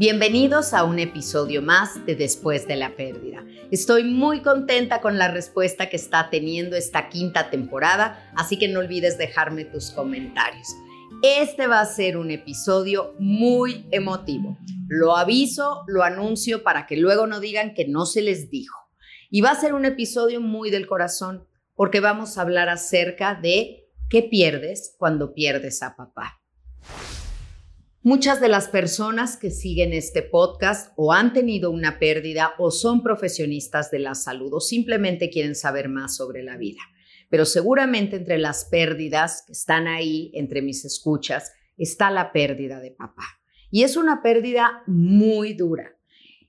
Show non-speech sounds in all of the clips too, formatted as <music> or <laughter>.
Bienvenidos a un episodio más de Después de la Pérdida. Estoy muy contenta con la respuesta que está teniendo esta quinta temporada, así que no olvides dejarme tus comentarios. Este va a ser un episodio muy emotivo. Lo aviso, lo anuncio para que luego no digan que no se les dijo. Y va a ser un episodio muy del corazón, porque vamos a hablar acerca de qué pierdes cuando pierdes a papá. Muchas de las personas que siguen este podcast o han tenido una pérdida o son profesionistas de la salud o simplemente quieren saber más sobre la vida. Pero seguramente entre las pérdidas que están ahí, entre mis escuchas, está la pérdida de papá. Y es una pérdida muy dura,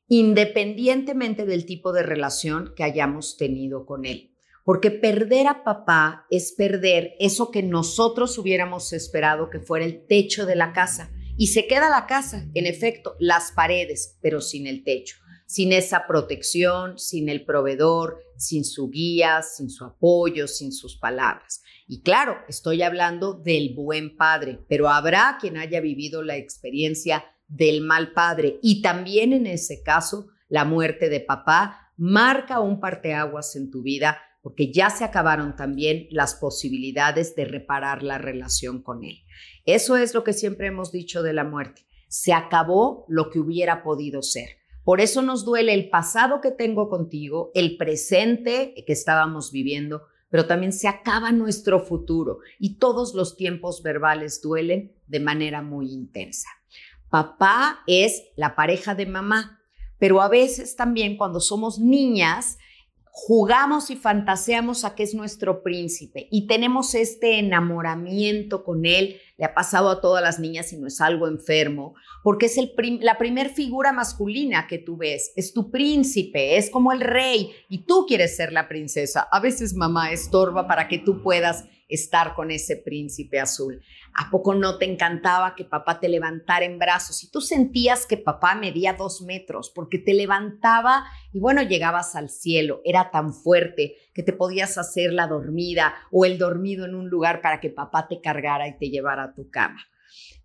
independientemente del tipo de relación que hayamos tenido con él. Porque perder a papá es perder eso que nosotros hubiéramos esperado que fuera el techo de la casa y se queda la casa, en efecto, las paredes, pero sin el techo, sin esa protección, sin el proveedor, sin su guía, sin su apoyo, sin sus palabras. Y claro, estoy hablando del buen padre, pero habrá quien haya vivido la experiencia del mal padre y también en ese caso la muerte de papá marca un parteaguas en tu vida porque ya se acabaron también las posibilidades de reparar la relación con él. Eso es lo que siempre hemos dicho de la muerte. Se acabó lo que hubiera podido ser. Por eso nos duele el pasado que tengo contigo, el presente que estábamos viviendo, pero también se acaba nuestro futuro y todos los tiempos verbales duelen de manera muy intensa. Papá es la pareja de mamá, pero a veces también cuando somos niñas jugamos y fantaseamos a que es nuestro príncipe y tenemos este enamoramiento con él, le ha pasado a todas las niñas y no es algo enfermo, porque es el la primer figura masculina que tú ves, es tu príncipe, es como el rey y tú quieres ser la princesa. A veces mamá estorba para que tú puedas estar con ese príncipe azul. ¿A poco no te encantaba que papá te levantara en brazos? Y tú sentías que papá medía dos metros porque te levantaba y bueno, llegabas al cielo. Era tan fuerte que te podías hacer la dormida o el dormido en un lugar para que papá te cargara y te llevara tu cama.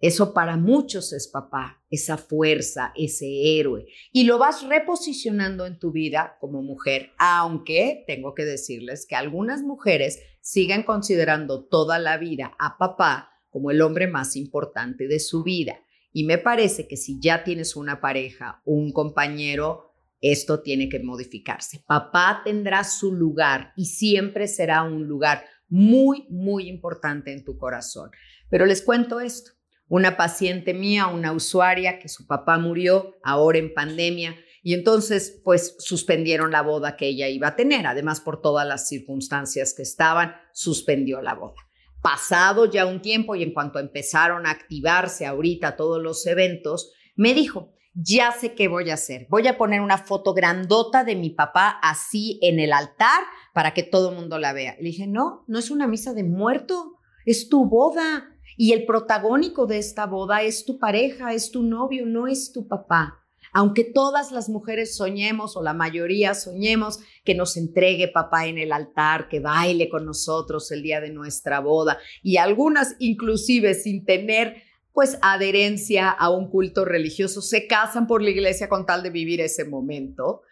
Eso para muchos es papá, esa fuerza, ese héroe. Y lo vas reposicionando en tu vida como mujer, aunque tengo que decirles que algunas mujeres siguen considerando toda la vida a papá como el hombre más importante de su vida. Y me parece que si ya tienes una pareja, un compañero, esto tiene que modificarse. Papá tendrá su lugar y siempre será un lugar muy, muy importante en tu corazón. Pero les cuento esto. Una paciente mía, una usuaria que su papá murió ahora en pandemia y entonces pues suspendieron la boda que ella iba a tener. Además, por todas las circunstancias que estaban, suspendió la boda. Pasado ya un tiempo y en cuanto empezaron a activarse ahorita todos los eventos, me dijo, ya sé qué voy a hacer. Voy a poner una foto grandota de mi papá así en el altar para que todo el mundo la vea. Le dije, no, no es una misa de muerto, es tu boda. Y el protagónico de esta boda es tu pareja, es tu novio, no es tu papá. Aunque todas las mujeres soñemos o la mayoría soñemos que nos entregue papá en el altar, que baile con nosotros el día de nuestra boda y algunas inclusive sin tener pues adherencia a un culto religioso se casan por la iglesia con tal de vivir ese momento.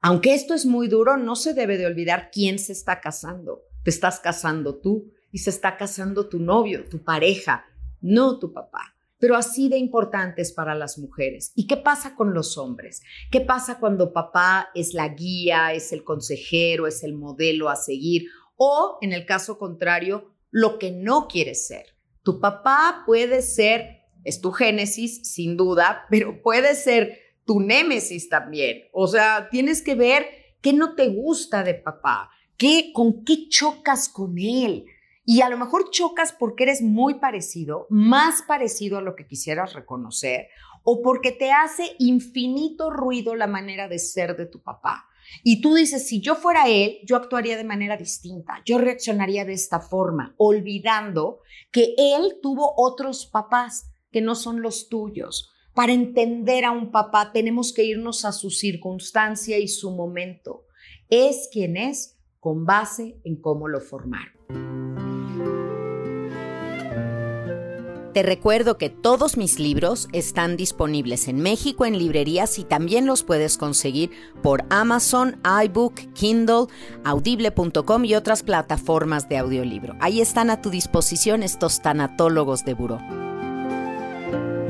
Aunque esto es muy duro, no se debe de olvidar quién se está casando. Te estás casando tú y se está casando tu novio, tu pareja, no tu papá pero así de importantes para las mujeres. ¿Y qué pasa con los hombres? ¿Qué pasa cuando papá es la guía, es el consejero, es el modelo a seguir? O, en el caso contrario, lo que no quieres ser. Tu papá puede ser, es tu génesis, sin duda, pero puede ser tu némesis también. O sea, tienes que ver qué no te gusta de papá, qué, con qué chocas con él. Y a lo mejor chocas porque eres muy parecido, más parecido a lo que quisieras reconocer, o porque te hace infinito ruido la manera de ser de tu papá. Y tú dices, si yo fuera él, yo actuaría de manera distinta, yo reaccionaría de esta forma, olvidando que él tuvo otros papás que no son los tuyos. Para entender a un papá tenemos que irnos a su circunstancia y su momento. Es quien es con base en cómo lo formaron. Te recuerdo que todos mis libros están disponibles en México en librerías y también los puedes conseguir por Amazon, iBook, Kindle, audible.com y otras plataformas de audiolibro. Ahí están a tu disposición estos tanatólogos de buró.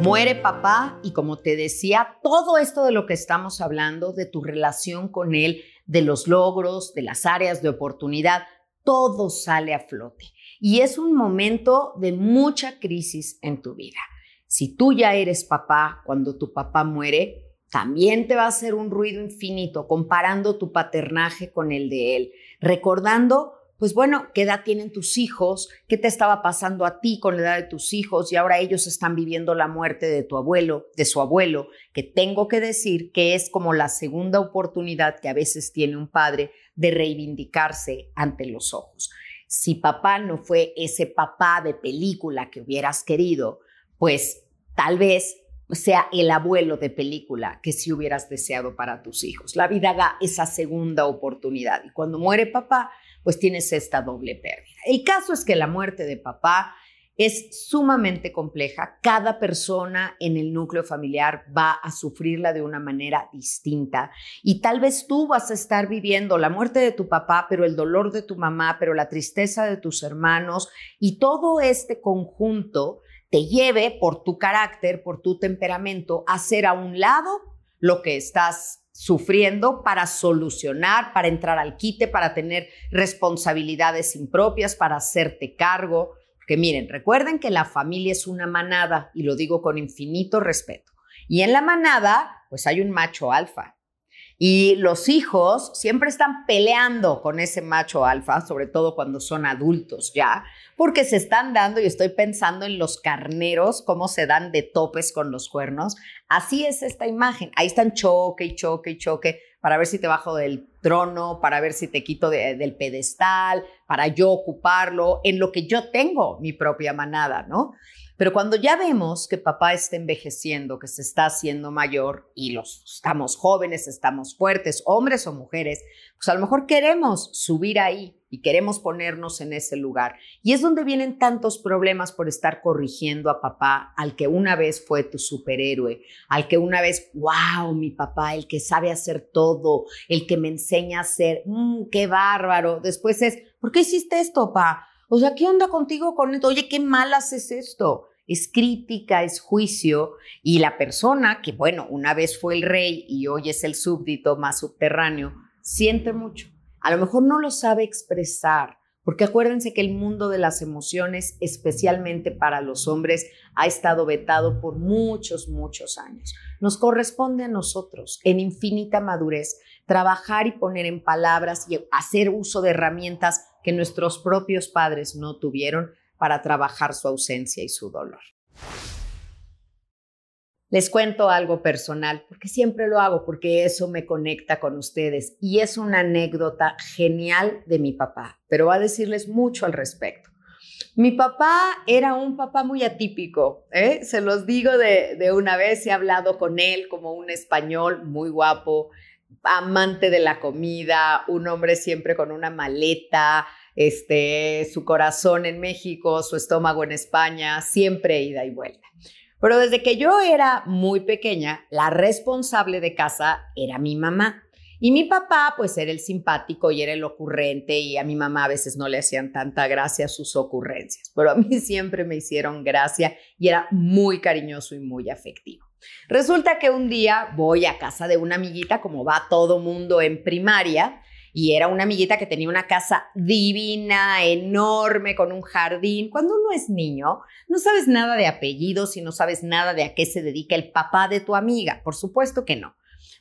Muere papá y como te decía, todo esto de lo que estamos hablando, de tu relación con él, de los logros, de las áreas de oportunidad, todo sale a flote y es un momento de mucha crisis en tu vida. Si tú ya eres papá cuando tu papá muere, también te va a hacer un ruido infinito comparando tu paternaje con el de él, recordando, pues bueno, qué edad tienen tus hijos, qué te estaba pasando a ti con la edad de tus hijos y ahora ellos están viviendo la muerte de tu abuelo, de su abuelo, que tengo que decir que es como la segunda oportunidad que a veces tiene un padre de reivindicarse ante los ojos si papá no fue ese papá de película que hubieras querido, pues tal vez sea el abuelo de película que si hubieras deseado para tus hijos. La vida da esa segunda oportunidad y cuando muere papá, pues tienes esta doble pérdida. El caso es que la muerte de papá es sumamente compleja. Cada persona en el núcleo familiar va a sufrirla de una manera distinta y tal vez tú vas a estar viviendo la muerte de tu papá, pero el dolor de tu mamá, pero la tristeza de tus hermanos y todo este conjunto te lleve por tu carácter, por tu temperamento, a hacer a un lado lo que estás sufriendo para solucionar, para entrar al quite, para tener responsabilidades impropias, para hacerte cargo que miren, recuerden que la familia es una manada y lo digo con infinito respeto. Y en la manada, pues hay un macho alfa. Y los hijos siempre están peleando con ese macho alfa, sobre todo cuando son adultos ya, porque se están dando, y estoy pensando en los carneros, cómo se dan de topes con los cuernos. Así es esta imagen. Ahí están choque y choque y choque para ver si te bajo del trono, para ver si te quito del pedestal, para yo ocuparlo, en lo que yo tengo mi propia manada, ¿no? Pero cuando ya vemos que papá está envejeciendo, que se está haciendo mayor y los estamos jóvenes, estamos fuertes, hombres o mujeres, pues a lo mejor queremos subir ahí y queremos ponernos en ese lugar. Y es donde vienen tantos problemas por estar corrigiendo a papá, al que una vez fue tu superhéroe, al que una vez, wow, mi papá, el que sabe hacer todo, el que me enseña a hacer, mmm, qué bárbaro. Después es, ¿por qué hiciste esto, papá? O sea, ¿qué onda contigo con esto? Oye, qué mal haces esto es crítica, es juicio, y la persona que, bueno, una vez fue el rey y hoy es el súbdito más subterráneo, siente mucho. A lo mejor no lo sabe expresar, porque acuérdense que el mundo de las emociones, especialmente para los hombres, ha estado vetado por muchos, muchos años. Nos corresponde a nosotros, en infinita madurez, trabajar y poner en palabras y hacer uso de herramientas que nuestros propios padres no tuvieron para trabajar su ausencia y su dolor. Les cuento algo personal, porque siempre lo hago, porque eso me conecta con ustedes y es una anécdota genial de mi papá, pero va a decirles mucho al respecto. Mi papá era un papá muy atípico, ¿eh? se los digo de, de una vez, he hablado con él como un español muy guapo, amante de la comida, un hombre siempre con una maleta, este, su corazón en México, su estómago en España, siempre ida y vuelta. Pero desde que yo era muy pequeña, la responsable de casa era mi mamá. Y mi papá, pues era el simpático y era el ocurrente y a mi mamá a veces no le hacían tanta gracia sus ocurrencias, pero a mí <laughs> siempre me hicieron gracia y era muy cariñoso y muy afectivo. Resulta que un día voy a casa de una amiguita, como va todo mundo en primaria, y era una amiguita que tenía una casa divina, enorme, con un jardín. Cuando uno es niño, no sabes nada de apellidos y no sabes nada de a qué se dedica el papá de tu amiga. Por supuesto que no.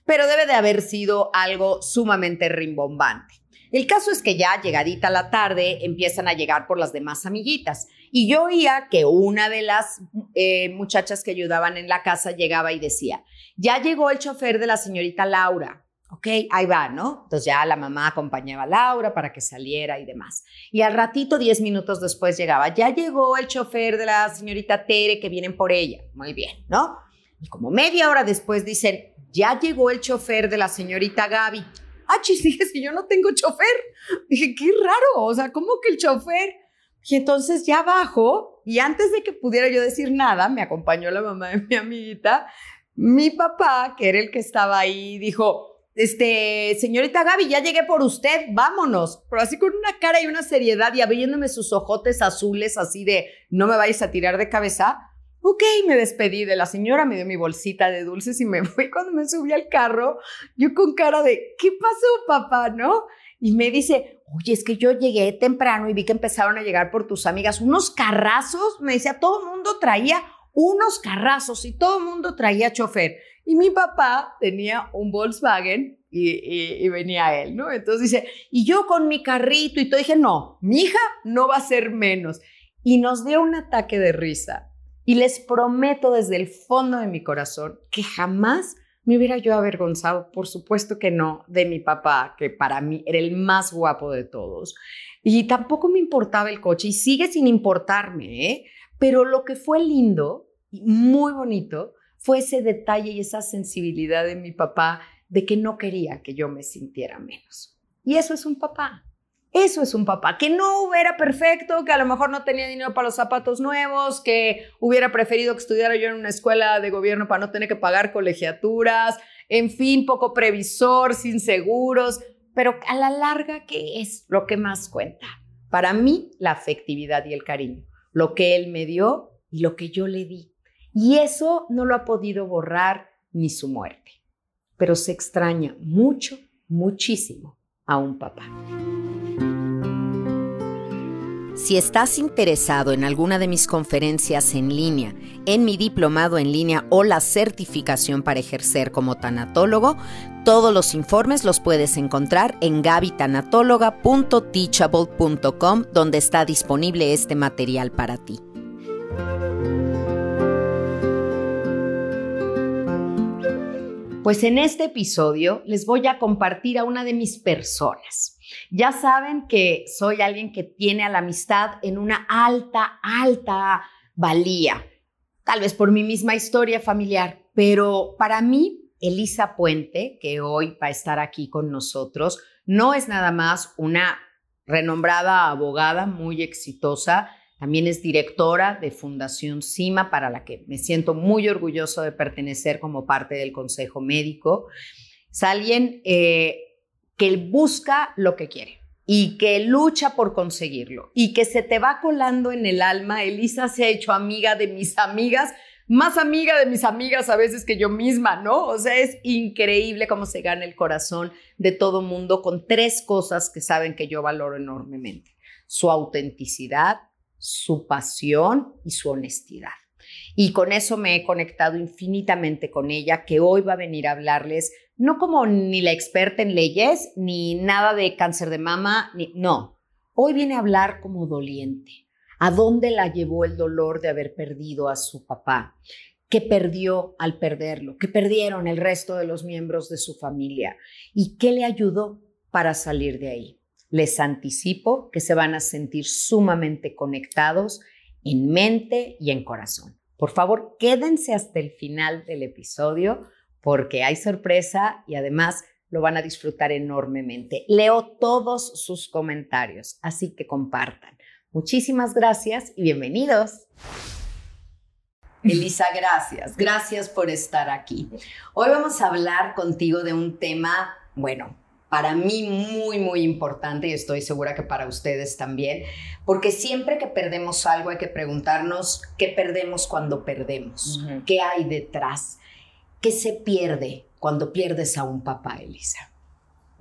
Pero debe de haber sido algo sumamente rimbombante. El caso es que ya llegadita la tarde empiezan a llegar por las demás amiguitas y yo oía que una de las eh, muchachas que ayudaban en la casa llegaba y decía, ya llegó el chofer de la señorita Laura. Ok, ahí va, ¿no? Entonces ya la mamá acompañaba a Laura para que saliera y demás. Y al ratito, diez minutos después llegaba, ya llegó el chofer de la señorita Tere que vienen por ella. Muy bien, ¿no? Y como media hora después dicen, ya llegó el chofer de la señorita Gaby. Ah, chis, <laughs> dije, si yo no tengo chofer. Dije, qué raro, o sea, ¿cómo que el chofer? Y entonces ya bajo y antes de que pudiera yo decir nada, me acompañó la mamá de mi amiguita. Mi papá, que era el que estaba ahí, dijo, este, señorita Gaby, ya llegué por usted, vámonos. Pero así con una cara y una seriedad y abriéndome sus ojotes azules, así de, no me vayas a tirar de cabeza. Ok, me despedí de la señora, me dio mi bolsita de dulces y me <laughs> fui. Cuando me subí al carro, yo con cara de, ¿qué pasó, papá? ¿No? Y me dice, oye, es que yo llegué temprano y vi que empezaron a llegar por tus amigas unos carrazos. Me decía, todo el mundo traía unos carrazos y todo el mundo traía chofer. Y mi papá tenía un Volkswagen y, venía él, ¿no? Entonces dice, y yo con mi carrito y todo, dije, no, mi hija no va a ser menos. Y nos dio un ataque de risa y les prometo desde el fondo de mi corazón que jamás me hubiera yo avergonzado, por supuesto que no, de mi papá, que para mí era el más guapo de todos. Y tampoco me importaba el coche y sigue sin importarme, ¿eh? Pero lo que fue lindo y muy bonito fue ese detalle y esa sensibilidad de mi papá de que no quería que yo me sintiera menos. Y eso es un papá. Eso es un papá, que no hubiera perfecto, que a lo mejor no tenía dinero para los zapatos nuevos, que hubiera preferido que estudiara yo en una escuela de gobierno para no tener que pagar colegiaturas, en fin, poco previsor, sin seguros, pero a la larga, ¿qué es lo que más cuenta? Para mí, la afectividad y el cariño, lo que él me dio y lo que yo le di. Y eso no lo ha podido borrar ni su muerte, pero se extraña mucho, muchísimo a un papá. Si estás interesado en alguna de mis conferencias en línea, en mi diplomado en línea o la certificación para ejercer como tanatólogo, todos los informes los puedes encontrar en gabitanatóloga.teachable.com, donde está disponible este material para ti. Pues en este episodio les voy a compartir a una de mis personas. Ya saben que soy alguien que tiene a la amistad en una alta, alta valía, tal vez por mi misma historia familiar, pero para mí, Elisa Puente, que hoy va a estar aquí con nosotros, no es nada más una renombrada abogada muy exitosa, también es directora de Fundación CIMA, para la que me siento muy orgulloso de pertenecer como parte del Consejo Médico. Es alguien eh, que busca lo que quiere y que lucha por conseguirlo y que se te va colando en el alma. Elisa se ha hecho amiga de mis amigas, más amiga de mis amigas a veces que yo misma, ¿no? O sea, es increíble cómo se gana el corazón de todo mundo con tres cosas que saben que yo valoro enormemente. Su autenticidad, su pasión y su honestidad. Y con eso me he conectado infinitamente con ella, que hoy va a venir a hablarles no como ni la experta en leyes, ni nada de cáncer de mama, ni, no. Hoy viene a hablar como doliente. ¿A dónde la llevó el dolor de haber perdido a su papá? ¿Qué perdió al perderlo? ¿Qué perdieron el resto de los miembros de su familia? ¿Y qué le ayudó para salir de ahí? Les anticipo que se van a sentir sumamente conectados en mente y en corazón. Por favor, quédense hasta el final del episodio porque hay sorpresa y además lo van a disfrutar enormemente. Leo todos sus comentarios, así que compartan. Muchísimas gracias y bienvenidos. Elisa, gracias. Gracias por estar aquí. Hoy vamos a hablar contigo de un tema, bueno, para mí muy, muy importante y estoy segura que para ustedes también, porque siempre que perdemos algo hay que preguntarnos qué perdemos cuando perdemos, qué hay detrás. ¿Qué se pierde cuando pierdes a un papá, Elisa?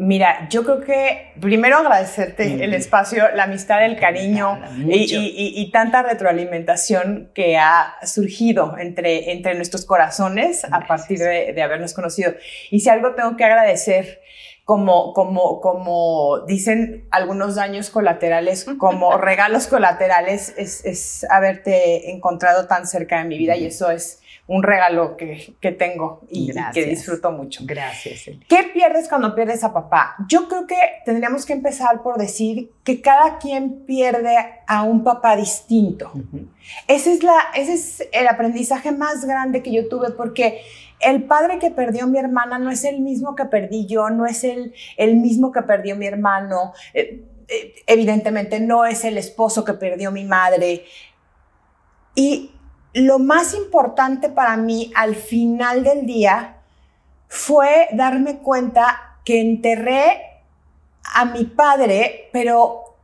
Mira, yo creo que primero agradecerte el espacio, la amistad, el cariño y, tanta retroalimentación que ha surgido entre, entre nuestros corazones a partir de, de habernos conocido. Y si algo tengo que agradecer como, como, como dicen algunos daños colaterales, como <laughs> regalos colaterales, es, es haberte encontrado tan cerca de mi vida y eso es un regalo que, que tengo y, que disfruto mucho. Gracias. ¿Qué pierdes cuando pierdes a papá? Yo creo que tendríamos que empezar por decir que cada quien pierde a un papá distinto. ese, es la, ese es el aprendizaje más grande que yo tuve porque el padre que perdió mi hermana no es el mismo que perdí yo, no es el, el mismo que perdió mi hermano, eh, eh, evidentemente no es el esposo que perdió mi madre. Y lo más importante para mí al final del día fue darme cuenta que enterré a mi padre, pero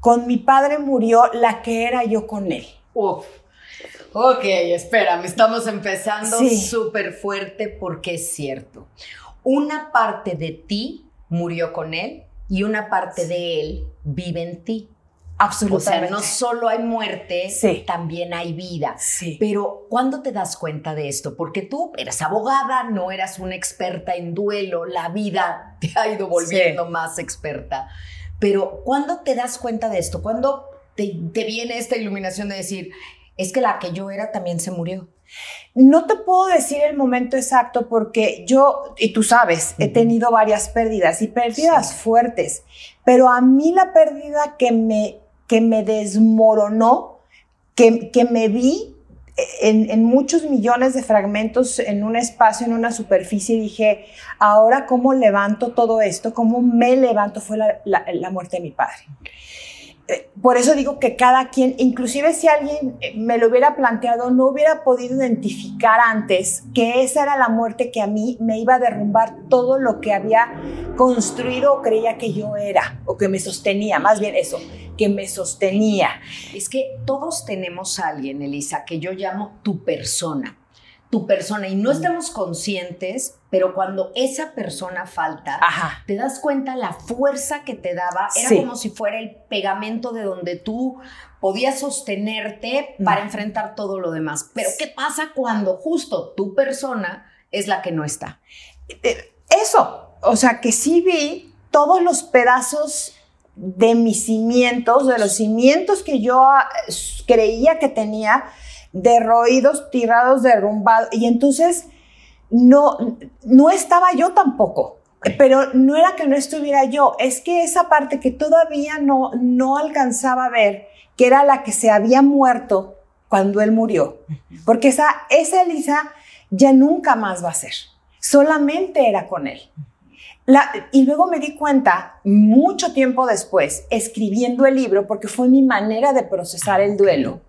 con mi padre murió la que era yo con él. Ok, espérame, estamos empezando súper fuerte porque es cierto. Una parte de ti murió con él y una parte de él vive en ti. Absolutamente. O sea, no solo hay muerte, también hay vida. Sí. Pero ¿cuándo te das cuenta de esto? Porque tú eras abogada, no eras una experta en duelo, la vida <laughs> te ha ido volviendo más experta. Pero ¿cuándo te das cuenta de esto? ¿Cuándo te, te viene esta iluminación de decir, es que la que yo era también se murió. No te puedo decir el momento exacto porque yo, y tú sabes, he tenido varias pérdidas y pérdidas fuertes, pero a mí la pérdida que me, que me desmoronó, que, que me vi en, en, muchos millones de fragmentos en un espacio, en una superficie, y dije, ahora cómo levanto todo esto, cómo me levanto, fue la, la, la muerte de mi padre. Eh, por eso digo que cada quien, inclusive si alguien eh, me lo hubiera planteado, no hubiera podido identificar antes que esa era la muerte que a mí me iba a derrumbar todo lo que había construido o creía que yo era, o que me sostenía, más bien eso, que me sostenía. Es que todos tenemos a alguien, Elisa, que yo llamo tu persona tu persona y no estamos conscientes, pero cuando esa persona falta, te das cuenta la fuerza que te daba, era como si fuera el pegamento de donde tú podías sostenerte para enfrentar todo lo demás. Pero ¿qué pasa cuando justo tu persona es la que no está? Eh, eso, o sea, que sí vi todos los pedazos de mis cimientos, de los cimientos que yo eh, creía que tenía, derroídos, tirados, derrumbados. Y entonces no, no estaba yo tampoco. Pero no era que no estuviera yo, es que esa parte que todavía no, no alcanzaba a ver, que era la que se había muerto cuando él murió. Porque esa, esa Elisa ya nunca más va a ser. Solamente era con él. La, y luego me di cuenta, mucho tiempo después, escribiendo el libro, porque fue mi manera de procesar el duelo,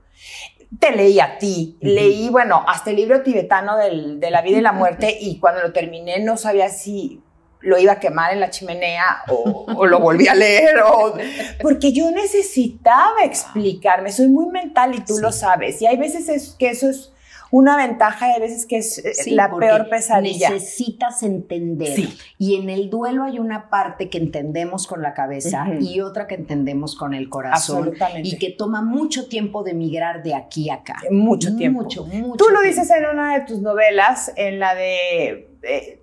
te leí a ti, leí, bueno, hasta el libro tibetano de la vida y la muerte y cuando lo terminé no sabía si lo iba a quemar en la chimenea o, lo volví a leer, o, porque yo necesitaba explicarme, soy muy mental y tú lo sabes, y hay veces que eso es una ventaja de veces que es eh, la peor pesadilla. Necesitas entender. Y en el duelo hay una parte que entendemos con la cabeza y otra que entendemos con el corazón. Y que toma mucho tiempo de migrar de aquí a acá. Mucho tiempo. Mucho, mucho. Tú lo dices en una de tus novelas, en la de. Eh,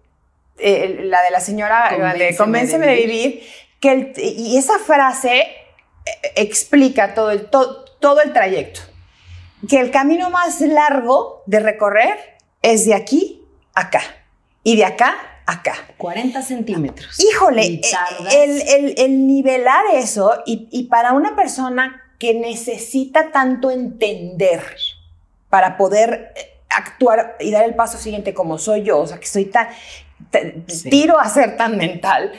eh, la de la señora de Convénceme de vivir, que y esa frase explica todo el, todo el trayecto que el camino más largo de recorrer es de aquí a acá y de acá a acá. 40 centímetros. Híjole, el, el, nivelar eso y, y, para una persona que necesita tanto entender para poder eh, actuar y dar el paso siguiente como soy yo, o sea, que soy tan, tiro a ser tan mental,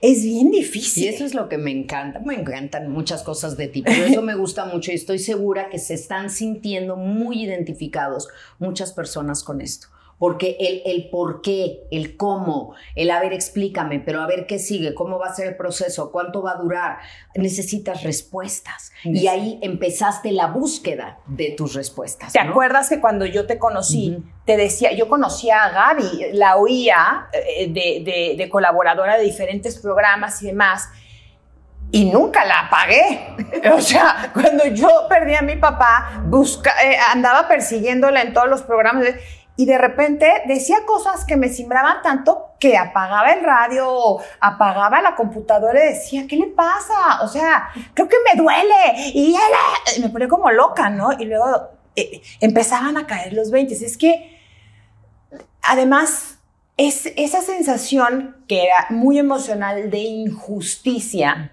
es bien difícil. Y eso es lo que me encanta. Me encantan muchas cosas de ti, pero eso me gusta mucho y estoy segura que se están sintiendo muy identificados muchas personas con esto porque el, el por qué, el cómo, el a ver, explícame, pero a ver qué sigue, cómo va a ser el proceso, cuánto va a durar, necesitas respuestas. Y ahí empezaste la búsqueda de tus respuestas. ¿Te acuerdas que cuando yo te conocí, te decía, yo conocía a Gaby, la oía eh, de, de, colaboradora de diferentes programas y demás, y nunca la apagué. <laughs> O sea, cuando yo perdí a mi papá, busca, eh, andaba persiguiéndola en todos los programas y de repente decía cosas que me simbraban tanto que apagaba el radio, apagaba la computadora y decía, ¿qué le pasa? O sea, creo que me duele. Y me ponía como loca, ¿no? Y luego eh, empezaban a caer los 20. Es que, además, es esa sensación que era muy emocional de injusticia,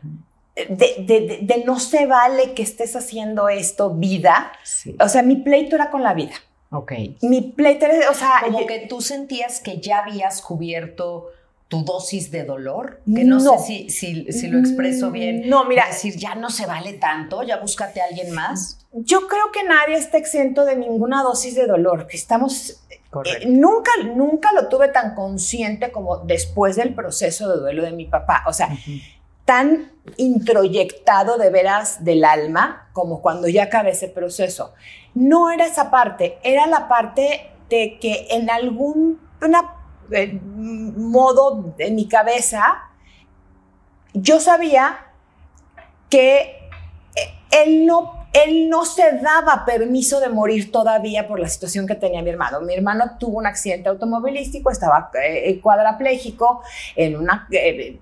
de, no se vale que estés haciendo esto vida. O sea, mi pleito era con la vida. Ok. Mi era, o sea... Como que tú sentías que ya habías cubierto tu dosis de dolor, que no, sé si, si, lo expreso bien. No, mira. Es decir, ya no se vale tanto, ya búscate a alguien más. Yo creo que nadie está exento de ninguna dosis de dolor, que estamos... Eh, nunca, nunca lo tuve tan consciente como después del proceso de duelo de mi papá. O sea, tan introyectado de veras del alma como cuando ya acabé ese proceso. No era esa parte, era la parte de que en algún eh, modo en mi cabeza yo sabía que él no él no se daba permiso de morir todavía por la situación que tenía mi hermano. Mi hermano tuvo un accidente automovilístico, estaba eh, cuadraplégico, en una, eh,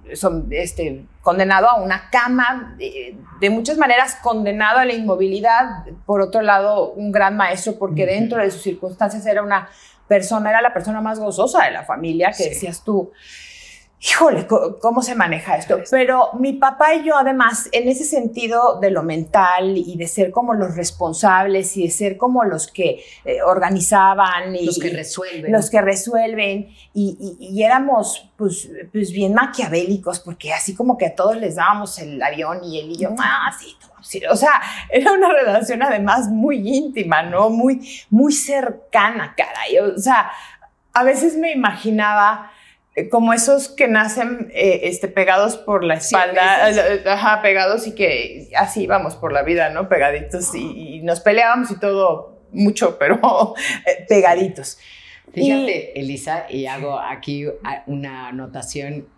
este, condenado a una cama, de, muchas maneras condenado a la inmovilidad. Por otro lado, un gran maestro, porque dentro de sus circunstancias era una persona, era la persona más gozosa de la familia, que decías tú híjole, ¿cómo se maneja esto? Pero mi papá y yo, además, en ese sentido de lo mental y de ser como los responsables y de ser como los que eh, organizaban. Y, los que resuelven. Los que resuelven. Y, éramos, pues, pues, bien maquiavélicos, porque así como que a todos les dábamos el avión y él y yo, ah, sí, sí. O sea, era una relación además muy íntima, ¿no? Muy, muy cercana, caray. O sea, a veces me imaginaba como esos que nacen eh, este, pegados por la espalda, ajá, pegados y que así vamos por la vida, ¿no? Pegaditos y, nos peleábamos y todo mucho, <laughs> pero eh, pegaditos. Fíjate, Elisa, y hago aquí una anotación,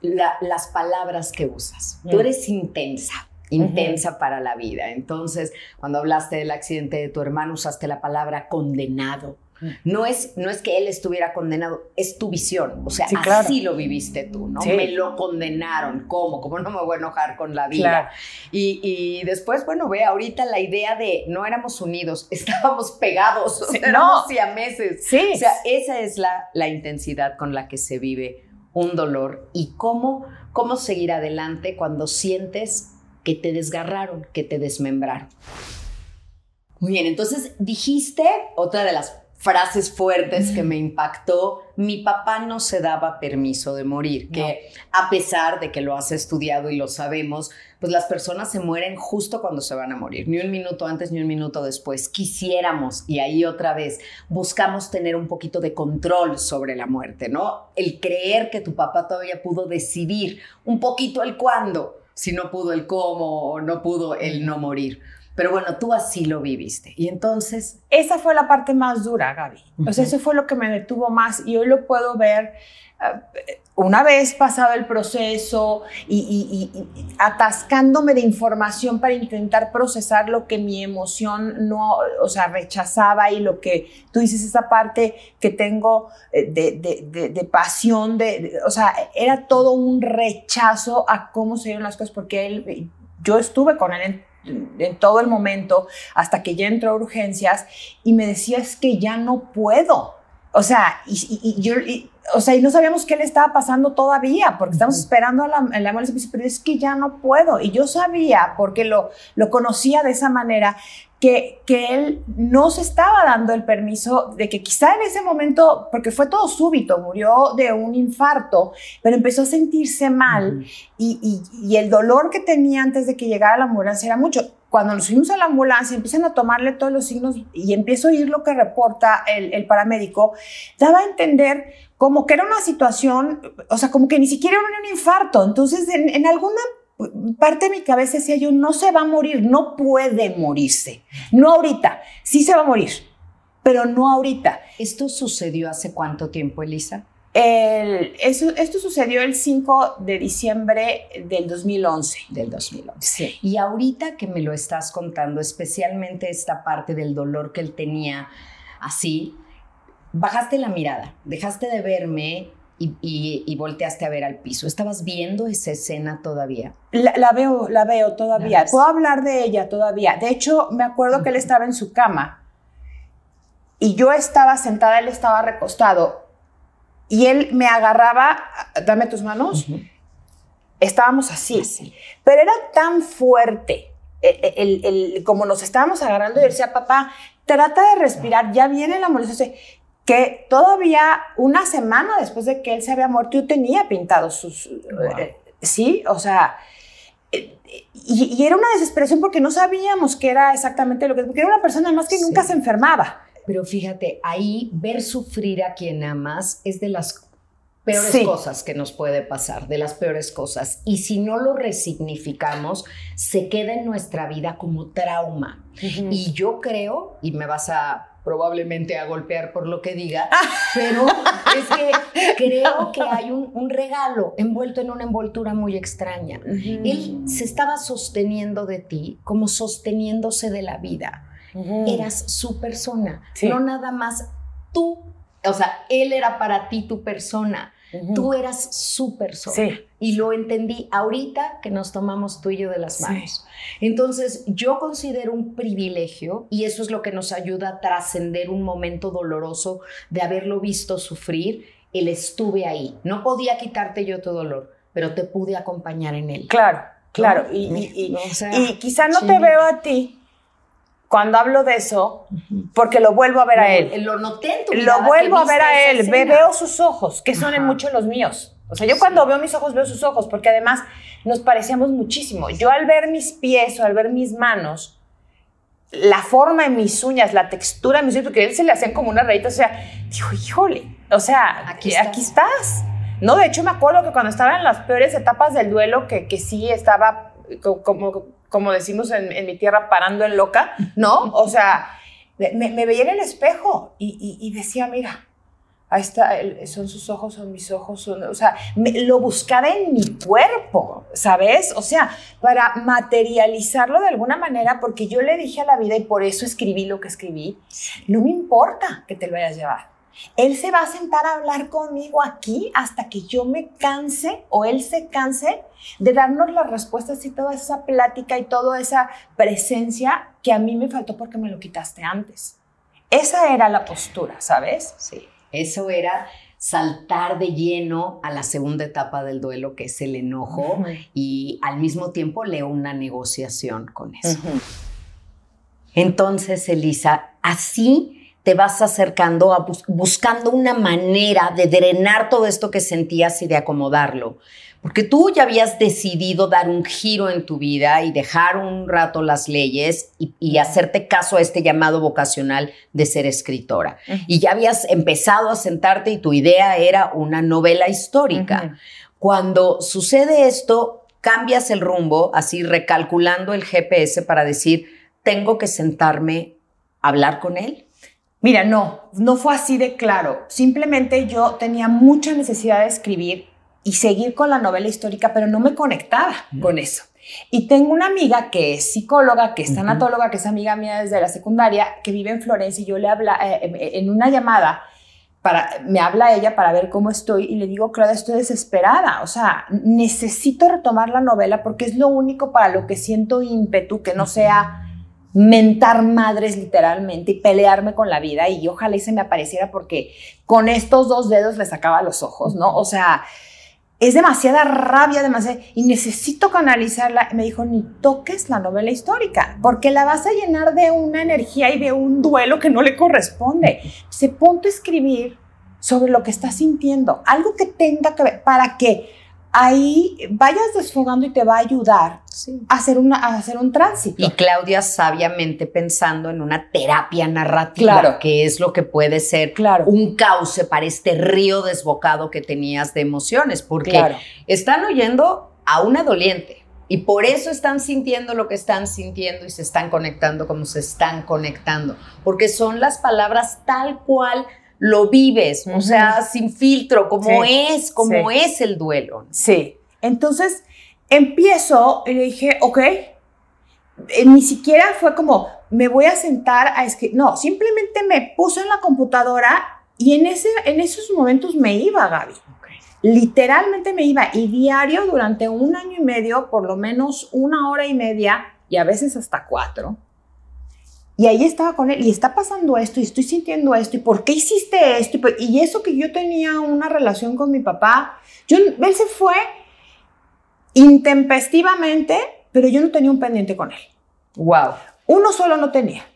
las palabras que usas. Tú mm. eres intensa, intensa para la vida. Entonces, cuando hablaste del accidente de tu hermano, usaste la palabra condenado no es, no es que él estuviera condenado, es tu visión. O sea, así lo viviste tú, ¿no? Me lo condenaron. ¿Cómo? ¿Cómo no me voy a enojar con la vida? Y, y, después, bueno, ve ahorita la idea de no éramos unidos, <laughs> estábamos pegados, sí, <laughs> éramos meses. Sí. O sea, esa es la, la intensidad con la que se vive un dolor y cómo, cómo seguir adelante cuando sientes que te desgarraron, que te desmembraron. Muy bien, entonces dijiste otra de las frases fuertes que me impactó. Mi papá no se daba permiso de morir, que a pesar de que lo has estudiado y lo sabemos, pues las personas se mueren justo cuando se van a morir, ni un minuto antes ni un minuto después. Quisiéramos, y ahí otra vez, buscamos tener un poquito de control sobre la muerte, ¿no? El creer que tu papá todavía pudo decidir un poquito el cuándo, si no pudo el cómo o no pudo el no morir. Pero bueno, tú así lo viviste. Y entonces... Esa fue la parte más dura, Gaby. O sea, eso fue lo que me detuvo más. Y hoy lo puedo ver eh, una vez pasado el proceso y, atascándome de información para intentar procesar lo que mi emoción no, o sea, rechazaba y lo que tú dices, esa parte que tengo eh, de, de pasión, de, o sea, era todo un rechazo a cómo se dieron las cosas porque él, yo estuve con él en en todo el momento hasta que ya entró a urgencias y me decía es que ya no puedo. O sea, y, yo, o sea, y no sabíamos qué le estaba pasando todavía, porque estamos esperando a la, a la pero es que ya no puedo. Y yo sabía, porque lo, lo conocía de esa manera, que, que, él no se estaba dando el permiso de que quizá en ese momento, porque fue todo súbito, murió de un infarto, pero empezó a sentirse mal y, y, el dolor que tenía antes de que llegara la ambulancia era mucho. Cuando nos fuimos a la ambulancia, empiezan a tomarle todos los signos y empiezo a oír lo que reporta el, el paramédico, daba a entender como que era una situación, o sea, como que ni siquiera era un infarto. Entonces, en, en alguna parte de mi cabeza decía yo, no se va a morir, no puede morirse. No ahorita, sí se va a morir, pero no ahorita. ¿Esto sucedió hace cuánto tiempo, Elisa? eso, esto sucedió el 5 de diciembre del 2011. Del 2011. Y ahorita que me lo estás contando, especialmente esta parte del dolor que él tenía así, bajaste la mirada, dejaste de verme y, volteaste a ver al piso. ¿Estabas viendo esa escena todavía? La, veo, la veo todavía. Puedo hablar de ella todavía. De hecho, me acuerdo que él estaba en su cama y yo estaba sentada, él estaba recostado y él me agarraba, dame tus manos. Estábamos así. Pero era tan fuerte eh, eh, el, como nos estábamos agarrando y decía, papá, trata de respirar, ya viene la molestia que todavía una semana después de que él se había muerto, yo tenía pintados sus... Eh, sí, o sea, eh, y, era una desesperación porque no sabíamos qué era exactamente lo que... Porque era una persona más que nunca se enfermaba. Pero fíjate, ahí ver sufrir a quien amas es de las peores cosas que nos puede pasar, de las peores cosas. Y si no lo resignificamos, se queda en nuestra vida como trauma. Y yo creo, y me vas a probablemente a golpear por lo que diga, <laughs> pero es que creo que hay un, regalo envuelto en una envoltura muy extraña. Él se estaba sosteniendo de ti como sosteniéndose de la vida. Eras su persona, no nada más tú. O sea, él era para ti tu persona. Tú eras su persona. Y lo entendí ahorita que nos tomamos tú y yo de las manos. Entonces, yo considero un privilegio y eso es lo que nos ayuda a trascender un momento doloroso de haberlo visto sufrir. El estuve ahí. No podía quitarte yo tu dolor, pero te pude acompañar en él. Claro, claro. Y, y, quizá no te veo a ti cuando hablo de eso, porque lo vuelvo a ver a él. Lo noté Lo vuelvo a ver a él, veo sus ojos, que son en mucho los míos. O sea, yo cuando veo mis ojos, veo sus ojos, porque además nos parecíamos muchísimo. Yo al ver mis pies o al ver mis manos, la forma de mis uñas, la textura de mis uñas, porque a él se le hacían como una rayita, o sea, dijo, híjole, o sea, aquí estás. Aquí estás. No, de hecho me acuerdo que cuando estaba en las peores etapas del duelo, que, que sí estaba como como decimos en, mi tierra, parando en loca, ¿no? O sea, me, veía en el espejo y, decía, mira, ahí está, son sus ojos, son mis ojos, son, o sea, lo buscaba en mi cuerpo, ¿sabes? O sea, para materializarlo de alguna manera, porque yo le dije a la vida y por eso escribí lo que escribí, no me importa que te lo hayas llevado. Él se va a sentar a hablar conmigo aquí hasta que yo me canse o él se canse de darnos las respuestas y toda esa plática y toda esa presencia que a mí me faltó porque me lo quitaste antes. Esa era la postura, ¿sabes? Sí, eso era saltar de lleno a la segunda etapa del duelo, que es el enojo, y al mismo tiempo leo una negociación con eso. Entonces, Elisa, así te vas acercando a buscando una manera de drenar todo esto que sentías y de acomodarlo. Porque tú ya habías decidido dar un giro en tu vida y dejar un rato las leyes y, hacerte caso a este llamado vocacional de ser escritora. Y ya habías empezado a sentarte y tu idea era una novela histórica. Cuando sucede esto, cambias el rumbo, así recalculando el GPS para decir, tengo que sentarme a hablar con él Mira, no, no fue así de claro. Simplemente yo tenía mucha necesidad de escribir y seguir con la novela histórica, pero no me conectaba con eso. Y tengo una amiga que es psicóloga, que es tanatóloga, que es amiga mía desde la secundaria, que vive en Florencia y yo le habla eh, eh, en una llamada. Para, me habla ella para ver cómo estoy y le digo, Claudia, estoy desesperada, o sea, necesito retomar la novela porque es lo único para lo que siento ímpetu, que no sea mentar madres literalmente y pelearme con la vida y ojalá y se me apareciera porque con estos dos dedos le sacaba los ojos, ¿no? O sea, es demasiada rabia, demasiada, y necesito canalizarla. Me dijo, ni toques la novela histórica, porque la vas a llenar de una energía y de un duelo que no le corresponde. Se ponte a escribir sobre lo que estás sintiendo, algo que tenga que ver, para que ahí vayas desfogando y te va a ayudar a, hacer una, hacer un tránsito. Y Claudia sabiamente pensando en una terapia narrativa, que es lo que puede ser un cauce para este río desbocado que tenías de emociones, porque están oyendo a una doliente. Y por eso están sintiendo lo que están sintiendo y se están conectando como se están conectando, porque son las palabras tal cual lo vives, o sea, sin filtro, como es, como es el duelo. Sí. Entonces, empiezo y le dije, ok, eh, ni siquiera fue como, me voy a sentar a escribir, no, simplemente me puse en la computadora Y en, ese, en esos momentos me iba, Gaby. Literalmente me iba y diario durante un año y medio, por lo menos una hora y media y a veces hasta cuatro. Y ahí estaba con él y está pasando esto y estoy sintiendo esto y por qué hiciste esto y, eso que yo tenía una relación con mi papá. Yo, él se fue intempestivamente, pero yo no tenía un pendiente con él. Wow. Uno solo no tenía.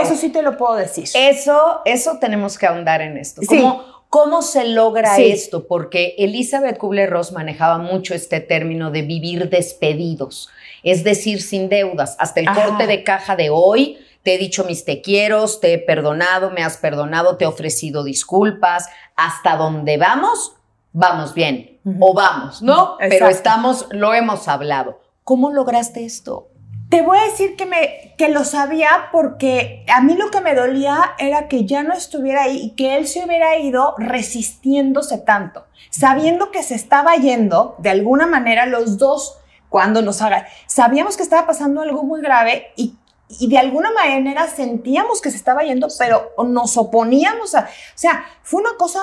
Eso sí te lo puedo decir. Eso, eso tenemos que ahondar en esto. ¿Cómo, ¿Cómo se logra esto? Porque Elizabeth Kubler-Ross manejaba mucho este término de vivir despedidos, es decir, sin deudas. Hasta el corte de caja de hoy, te he dicho mis te quiero, te he perdonado, me has perdonado, te he ofrecido disculpas. Hasta donde vamos, vamos bien. O vamos, ¿no? Pero estamos, lo hemos hablado. ¿Cómo lograste esto? Te voy a decir que, me, que lo sabía porque a mí lo que me dolía era que ya no estuviera ahí y que él se hubiera ido resistiéndose tanto, sabiendo que se estaba yendo, de alguna manera los dos, cuando nos haga, sabíamos que estaba pasando algo muy grave y, y de alguna manera sentíamos que se estaba yendo, pero nos oponíamos a, o sea, fue una cosa,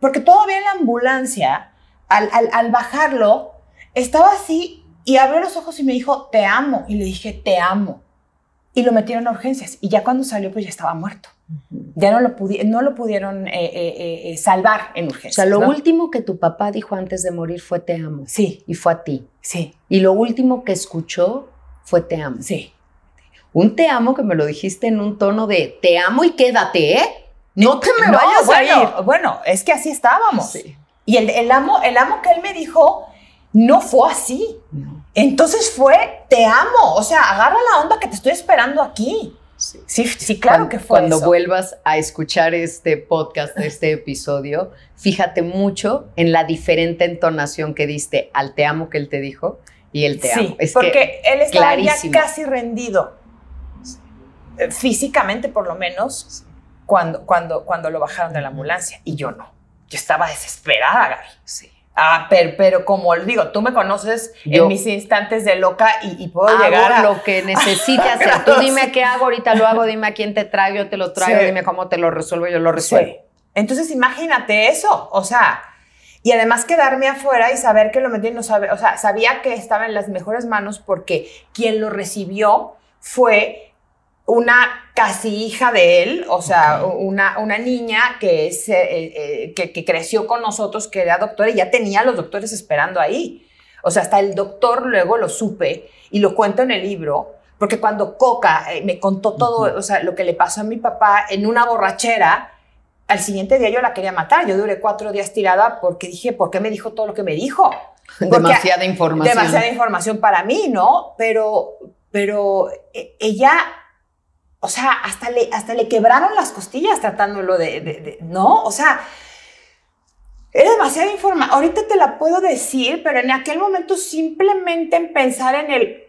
porque todavía en la ambulancia, al, al, al bajarlo, estaba así y abrió los ojos y me dijo, te amo. Y le dije, te amo. Y lo metieron a urgencias. Y ya cuando salió, pues ya estaba muerto. Ya no lo, no lo pudieron eh, eh, eh, salvar en urgencias. O sea, lo último que tu papá dijo antes de morir fue te amo. Sí. Y fue a ti. Sí. Y lo último que escuchó fue te amo. Sí. Un te amo que me lo dijiste en un tono de te amo y quédate, ¿eh? No te me vayas bueno, a ir. Bueno, es que así estábamos. Sí. Y el, el, amo, el amo que él me dijo no fue así. Entonces fue, te amo, o sea, agarra la onda que te estoy esperando aquí. Sí, sí, claro que fue. Cuando vuelvas a escuchar este podcast, este episodio, fíjate mucho en la diferente entonación que diste al te amo que él te dijo y el te amo. Es porque él estaba ya casi rendido, físicamente por lo menos, cuando, cuando, cuando lo bajaron de la ambulancia y yo no. Yo estaba desesperada, Gaby. Sí. Ah, pero, pero, como digo, tú me conoces en mis instantes de loca y, puedo llegar a lo que necesites <laughs> hacer. Tú dime qué hago, ahorita lo hago, dime a quién te traigo, yo te lo traigo, dime cómo te lo resuelvo, yo lo resuelvo. Entonces, imagínate eso, o sea, y además quedarme afuera y saber que lo metí, no sabe, o sea, sabía que estaba en las mejores manos porque quien lo recibió fue una casi hija de él, o sea, una, una niña que, es, eh, eh, que, creció con nosotros, que era doctora y ya tenía a los doctores esperando ahí. O sea, hasta el doctor luego lo supe y lo cuento en el libro, porque cuando Coca eh, me contó todo, o sea, lo que le pasó a mi papá en una borrachera, al siguiente día yo la quería matar. Yo duré cuatro días tirada porque dije, ¿por qué me dijo todo lo que me dijo? <laughs> demasiada información. Demasiada información para mí, ¿no? Pero, pero ella o sea, hasta le, hasta le quebraron las costillas tratándolo de, ¿no? O sea, era demasiada información. Ahorita te la puedo decir, pero en aquel momento simplemente en pensar en el,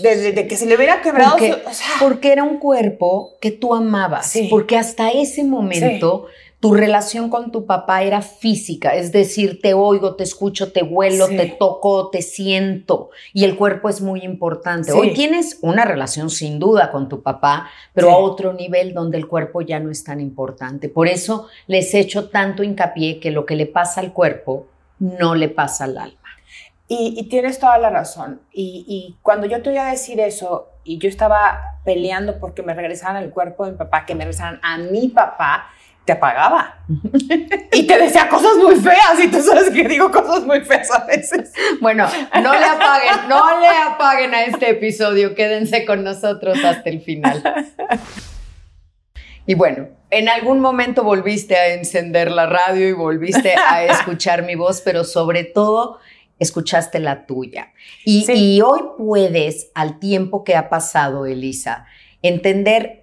desde que se le hubiera quebrado, porque, porque era un cuerpo que tú amabas, porque hasta ese momento tu relación con tu papá era física, es decir, te oigo, te escucho, te huelo, te toco, te siento y el cuerpo es muy importante. Hoy tienes una relación sin duda con tu papá, pero a otro nivel donde el cuerpo ya no es tan importante. Por eso les he hecho tanto hincapié que lo que le pasa al cuerpo no le pasa al alma. Y, tienes toda la razón. Y, y, cuando yo te voy a decir eso, y yo estaba peleando porque me regresaran el cuerpo de mi papá, que me regresaran a mi papá, te apagaba. <laughs> y te decía cosas muy feas y tú sabes que digo cosas muy feas a veces. Bueno, no le apaguen, no le apaguen a este episodio, quédense con nosotros hasta el final. Y bueno, en algún momento volviste a encender la radio y volviste a escuchar mi voz, pero sobre todo escuchaste la tuya. Y, y hoy puedes, al tiempo que ha pasado, Elisa, entender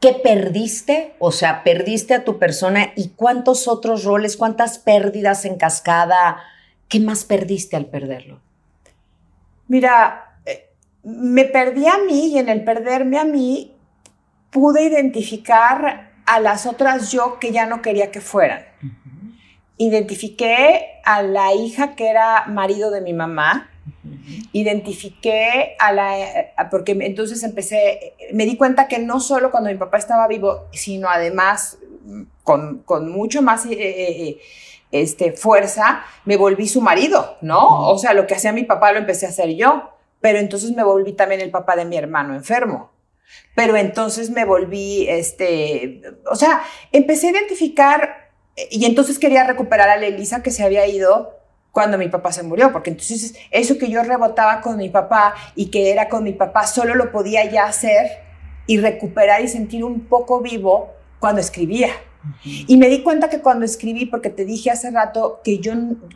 ¿Qué perdiste? O sea, perdiste a tu persona y cuántos otros roles, cuántas pérdidas en cascada, ¿qué más perdiste al perderlo? Mira, eh, me perdí a mí y en el perderme a mí pude identificar a las otras yo que ya no quería que fueran. Identifiqué a la hija que era marido de mi mamá, Identifiqué a la, porque entonces empecé, me di cuenta que no solo cuando mi papá estaba vivo, sino además con, con mucho más eh, este, fuerza, me volví su marido, ¿no? O sea, lo que hacía mi papá lo empecé a hacer yo, pero entonces me volví también el papá de mi hermano enfermo. Pero entonces me volví, este, o sea, empecé a identificar y entonces quería recuperar a la Elisa que se había ido cuando mi papá se murió, porque entonces eso que yo rebotaba con mi papá y que era con mi papá, solo lo podía ya hacer y recuperar y sentir un poco vivo cuando escribía. Y me di cuenta que cuando escribí, porque te dije hace rato que yo,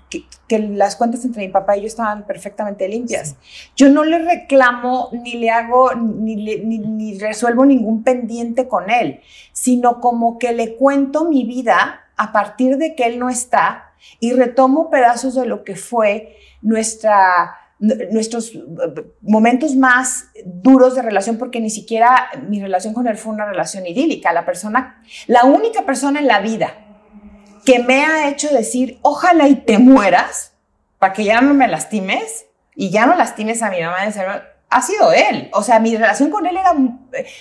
que, las cuentas entre mi papá y yo estaban perfectamente limpias. Yo no le reclamo, ni le hago, ni, ni, resuelvo ningún pendiente con él, sino como que le cuento mi vida a partir de que él no está y retomo pedazos de lo que fue nuestra nuestros eh, momentos más duros de relación, porque ni siquiera mi relación con él fue una relación idílica. La persona, la única persona en la vida que me ha hecho decir, ojalá y te mueras, para que ya no me lastimes y ya no lastimes a mi mamá, ha sido él. O sea, mi relación con él era,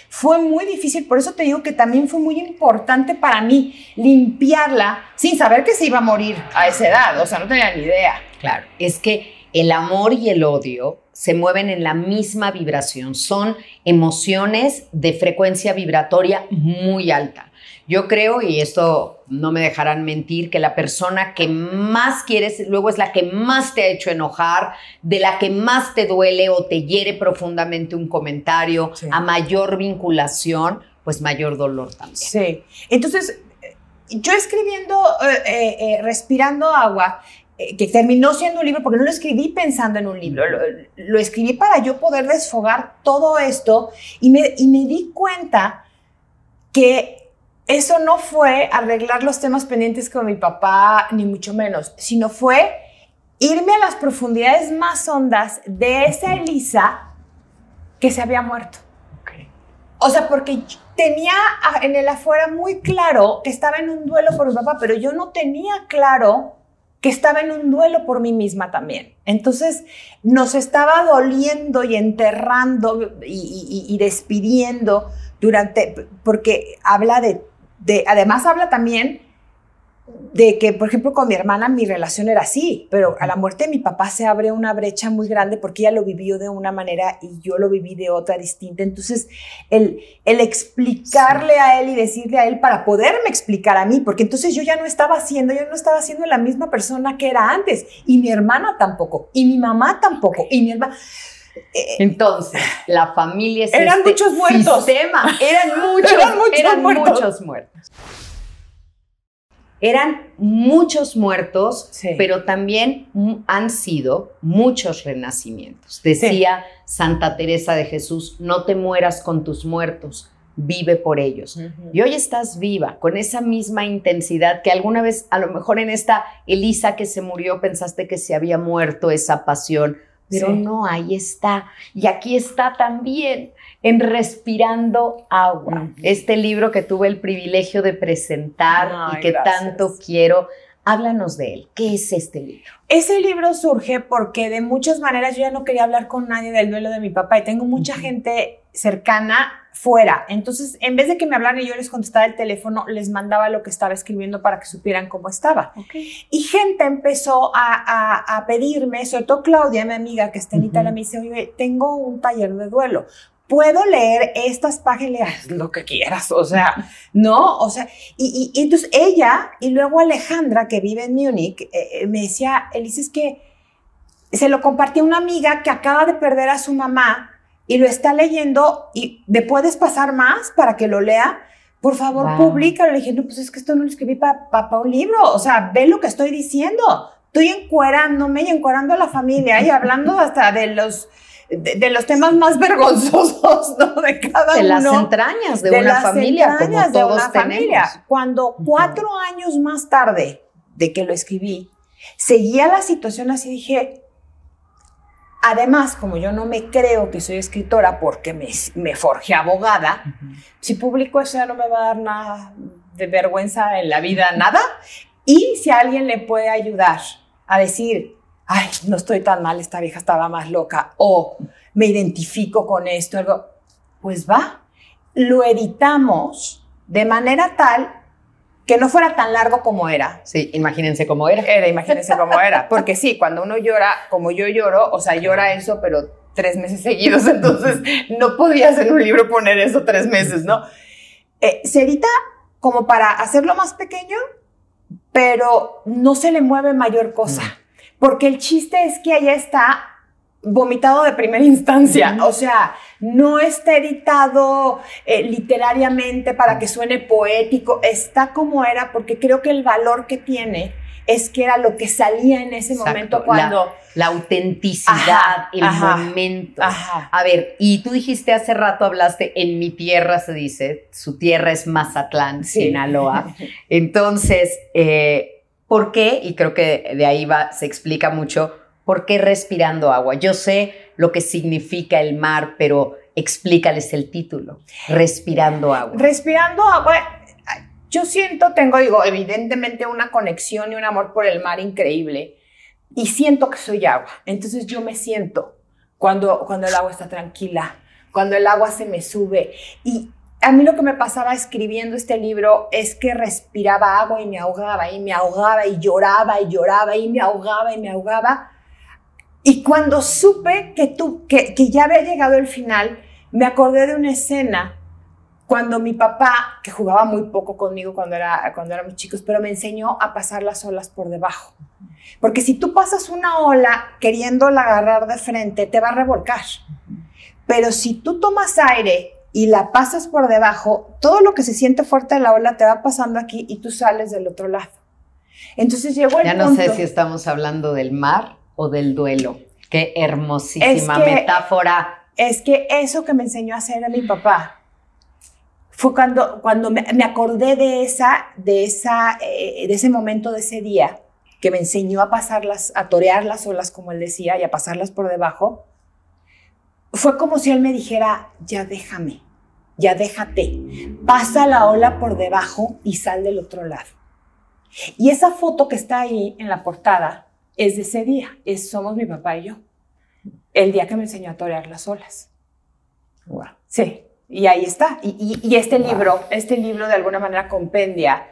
fue muy difícil, por eso te digo que también fue muy importante para mí limpiarla sin saber que se iba a morir a esa edad, o sea, no tenía ni idea. Claro, es que el amor y el odio se mueven en la misma vibración, son emociones de frecuencia vibratoria muy alta. Yo creo, y esto no me dejarán mentir, que la persona que más quieres luego es la que más te ha hecho enojar, de la que más te duele o te hiere profundamente un comentario, a mayor vinculación, pues mayor dolor también. Sí. Entonces, yo escribiendo, eh, eh, eh, respirando agua, eh, que terminó siendo un libro, porque no lo escribí pensando en un libro, lo, escribí para yo poder desfogar todo esto y me, y me di cuenta que eso no fue arreglar los temas pendientes con mi papá, ni mucho menos, sino fue irme a las profundidades más hondas de esa Elisa que se había muerto. O sea, porque tenía en el afuera muy claro que estaba en un duelo por mi papá, pero yo no tenía claro que estaba en un duelo por mí misma también. Entonces nos estaba doliendo y enterrando y, despidiendo durante, porque habla de, de, además habla también de que, por ejemplo, con mi hermana mi relación era así, pero a la muerte de mi papá se abre una brecha muy grande porque ella lo vivió de una manera y yo lo viví de otra distinta. Entonces, el, el explicarle a él y decirle a él para poderme explicar a mí, porque entonces yo ya no estaba haciendo, yo no estaba siendo la misma persona que era antes, y mi hermana tampoco, y mi mamá tampoco, y mi hermana... Eh, entonces, la familia es eran este muchos muertos. Sistema. <laughs> Eran muchos, eran muchos, muchos muertos. Eran muchos muertos, pero también han sido muchos renacimientos. Decía Santa Teresa de Jesús, no te mueras con tus muertos, vive por ellos. Y hoy estás viva, con esa misma intensidad que alguna vez, a lo mejor en esta Elisa que se murió, pensaste que se había muerto esa pasión, pero no, ahí está. Y aquí está también en Respirando Agua, este libro que tuve el privilegio de presentar y que tanto quiero. Háblanos de él. ¿Qué es este libro? Ese libro surge porque de muchas maneras yo ya no quería hablar con nadie del duelo de mi papá y tengo mucha gente cercana fuera. Entonces, en vez de que me hablaran y yo les contestaba el teléfono, les mandaba lo que estaba escribiendo para que supieran cómo estaba. Y gente empezó a, pedirme, sobre todo Claudia, mi amiga que está en Italia, me dice, oye, tengo un taller de duelo puedo leer estas páginas, <laughs> lo que quieras, o sea, ¿no? O sea, y, entonces ella y luego Alejandra, que vive en Múnich, eh, eh, me decía, Elisa, es que se lo compartió una amiga que acaba de perder a su mamá y lo está leyendo y ¿me puedes pasar más para que lo lea? Por favor, públicalo. Le dije, no, pues es que esto no lo escribí para un libro, o sea, ve lo que estoy diciendo. Estoy encuerándome y encuerando a la familia y hablando hasta de los de, los temas más vergonzosos, ¿no? De cada de las entrañas de, una familia, como todos una Familia. Cuando cuatro años más tarde de que lo escribí, seguía la situación así, dije, además, como yo no me creo que soy escritora porque me, me forjé abogada, si publico eso ya no me va a dar nada de vergüenza en la vida, nada. Y si alguien le puede ayudar a decir, ay, no estoy tan mal, esta vieja estaba más loca, o me identifico con esto, pues va, lo editamos de manera tal que no fuera tan largo como era. Sí, imagínense cómo era. Era, imagínense cómo era. <laughs> Porque sí, cuando uno llora, como yo lloro, o sea, llora eso, pero tres meses seguidos, <laughs> entonces no podías en un libro poner eso tres meses, ¿no? Eh, Cerita, como para hacerlo más pequeño, pero no se le mueve mayor cosa. Porque el chiste es que allá está vomitado de primera instancia, o sea, no está editado eh, literariamente para que suene poético, está como era porque creo que el valor que tiene es que era lo que salía en ese momento cuando... La, autenticidad, el momento. A ver, y tú dijiste hace rato, hablaste, en mi tierra se dice, su tierra es Mazatlán, Sinaloa. <laughs> Entonces, eh, ¿por qué? Y creo que de ahí va, se explica mucho, ¿por qué respirando agua? Yo sé lo que significa el mar, pero explícales el título, respirando agua. Respirando agua yo siento, tengo, digo, evidentemente una conexión y un amor por el mar increíble y siento que soy agua. Entonces yo me siento cuando, cuando el agua está tranquila, cuando el agua se me sube. Y a mí lo que me pasaba escribiendo este libro es que respiraba agua y me ahogaba y me ahogaba y lloraba y lloraba y me ahogaba y me ahogaba. Y cuando supe que, tú, que, que ya había llegado el final, me acordé de una escena cuando mi papá, que jugaba muy poco conmigo cuando, era, cuando éramos chicos, pero me enseñó a pasar las olas por debajo. Porque si tú pasas una ola queriéndola agarrar de frente, te va a revolcar. Pero si tú tomas aire y la pasas por debajo, todo lo que se siente fuerte de la ola te va pasando aquí y tú sales del otro lado. Entonces llegó el Ya no sé si estamos hablando del mar o del duelo. Qué hermosísima metáfora. Es que eso que me enseñó a hacer a mi papá, fue cuando, cuando me, acordé de, esa, de, esa, eh, de ese momento, de ese día, que me enseñó a pasarlas, a torear las olas, como él decía, y a pasarlas por debajo. Fue como si él me dijera, ya déjame, ya déjate, pasa la ola por debajo y sal del otro lado. Y esa foto que está ahí en la portada es de ese día, es, somos mi papá y yo, el día que me enseñó a torear las olas. Wow. Sí, y ahí está. Y, este libro, este libro de alguna manera compendia,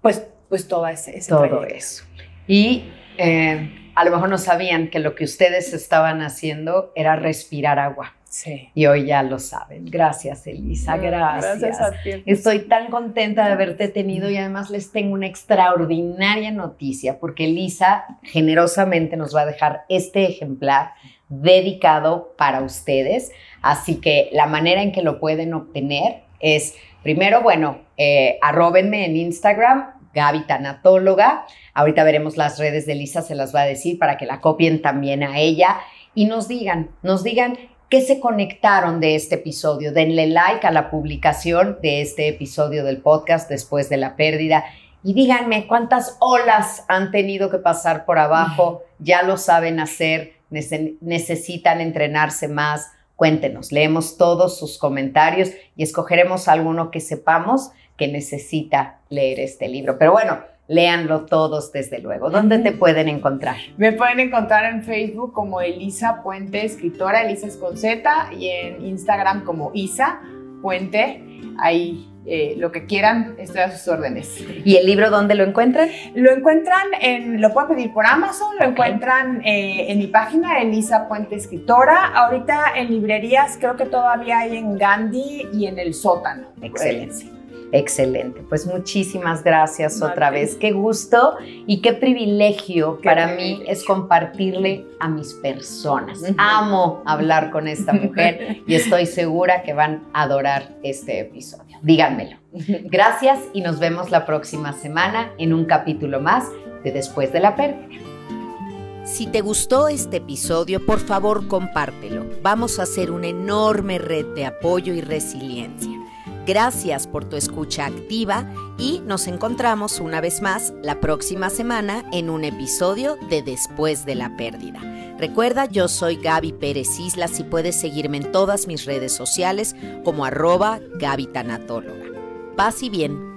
pues, pues todo ese, Todo eso. Y eh, a lo mejor no sabían que lo que ustedes estaban haciendo era respirar agua. Sí. Y hoy ya lo saben. Gracias, Elisa. Gracias. gracias a ti. Estoy tan contenta de haberte tenido y además les tengo una extraordinaria noticia porque Elisa generosamente nos va a dejar este ejemplar dedicado para ustedes. Así que la manera en que lo pueden obtener es, primero, bueno, eh, arrobenme en Instagram, Gaby Tanatóloga. Ahorita veremos las redes de Lisa, se las va a decir para que la copien también a ella y nos digan, nos digan qué se conectaron de este episodio. Denle like a la publicación de este episodio del podcast después de la pérdida y díganme cuántas olas han tenido que pasar por abajo, ya lo saben hacer, necesitan entrenarse más. Cuéntenos, leemos todos sus comentarios y escogeremos alguno que sepamos que necesita leer este libro. Pero bueno, léanlo todos desde luego. ¿Dónde te pueden encontrar? Me pueden encontrar en Facebook como Elisa Puente, escritora, Elisa es con Z, y en Instagram como Isa Puente. Ahí eh, lo que quieran, estoy a sus órdenes. ¿Y el libro dónde lo encuentran? Lo encuentran en, lo pueden pedir por Amazon, lo encuentran eh, en mi página, Elisa Puente Escritora. Ahorita en librerías creo que todavía hay en Gandhi y en el sótano. Excelente. Excelente. Pues muchísimas gracias otra vez. Qué gusto y qué privilegio para mí es compartirle a mis personas. Amo hablar con esta <laughs> mujer y estoy segura que van a adorar este episodio. Díganmelo. Gracias y nos vemos la próxima semana en un capítulo más de Después de la Pérdida. Si te gustó este episodio, por favor compártelo. Vamos a hacer una enorme red de apoyo y resiliencia. Gracias por tu escucha activa y nos encontramos una vez más la próxima semana en un episodio de Después de la Pérdida. Recuerda, yo soy Gaby Pérez Islas y puedes seguirme en todas mis redes sociales como arroba Gaby. Paz y bien.